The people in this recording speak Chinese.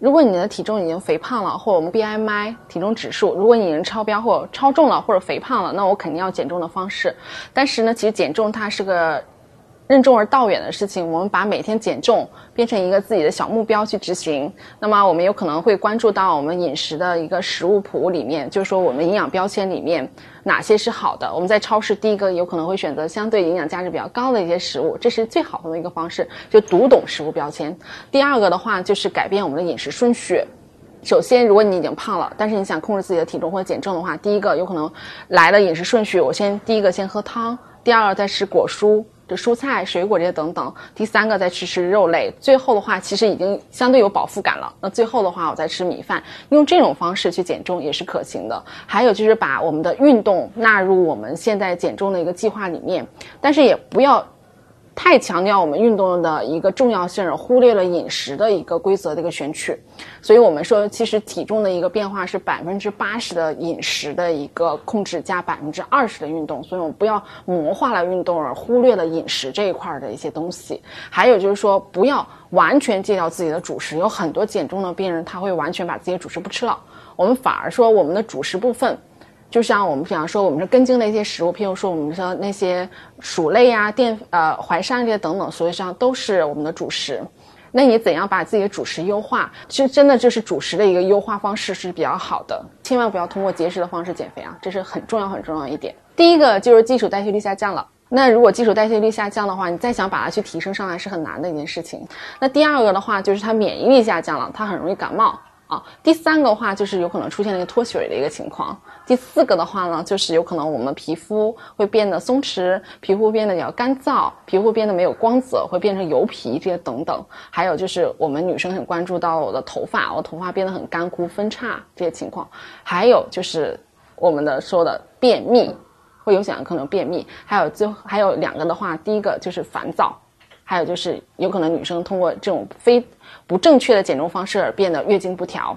如果你的体重已经肥胖了，或我们 BMI 体重指数，如果你已经超标或超重了或者肥胖了，那我肯定要减重的方式。但是呢，其实减重它是个任重而道远的事情。我们把每天减重变成一个自己的小目标去执行，那么我们有可能会关注到我们饮食的一个食物谱里面，就是说我们营养标签里面哪些是好的。我们在超市第一个有可能会选择相对营养价值比较高的一些食物，这是最好的一个方式，就读懂食物标签。第二个的话就是改变我们的饮食顺序。首先，如果你已经胖了，但是你想控制自己的体重或者减重的话，第一个有可能来的饮食顺序，我先第一个先喝汤，第二个再吃果蔬。这蔬菜、水果这些等等，第三个再去吃肉类，最后的话其实已经相对有饱腹感了。那最后的话，我再吃米饭，用这种方式去减重也是可行的。还有就是把我们的运动纳入我们现在减重的一个计划里面，但是也不要。太强调我们运动的一个重要性，而忽略了饮食的一个规则的一个选取，所以我们说，其实体重的一个变化是百分之八十的饮食的一个控制加百分之二十的运动，所以我们不要魔化了运动而忽略了饮食这一块的一些东西。还有就是说，不要完全戒掉自己的主食，有很多减重的病人他会完全把自己的主食不吃了，我们反而说我们的主食部分。就像我们比方说，我们是根茎的一些食物，譬如说我们说那些薯类呀、淀呃淮山这些等等，所以上都是我们的主食。那你怎样把自己的主食优化？其实真的就是主食的一个优化方式是比较好的。千万不要通过节食的方式减肥啊，这是很重要很重要一点。第一个就是基础代谢率下降了。那如果基础代谢率下降的话，你再想把它去提升上来是很难的一件事情。那第二个的话就是它免疫力下降了，它很容易感冒。啊，第三个话就是有可能出现了一个脱水的一个情况。第四个的话呢，就是有可能我们皮肤会变得松弛，皮肤变得比较干燥，皮肤变得没有光泽，会变成油皮这些等等。还有就是我们女生很关注到我的头发，我头发变得很干枯分叉这些情况。还有就是我们的说的便秘，会有想可能便秘。还有最后还有两个的话，第一个就是烦躁。还有就是，有可能女生通过这种非不正确的减重方式而变得月经不调。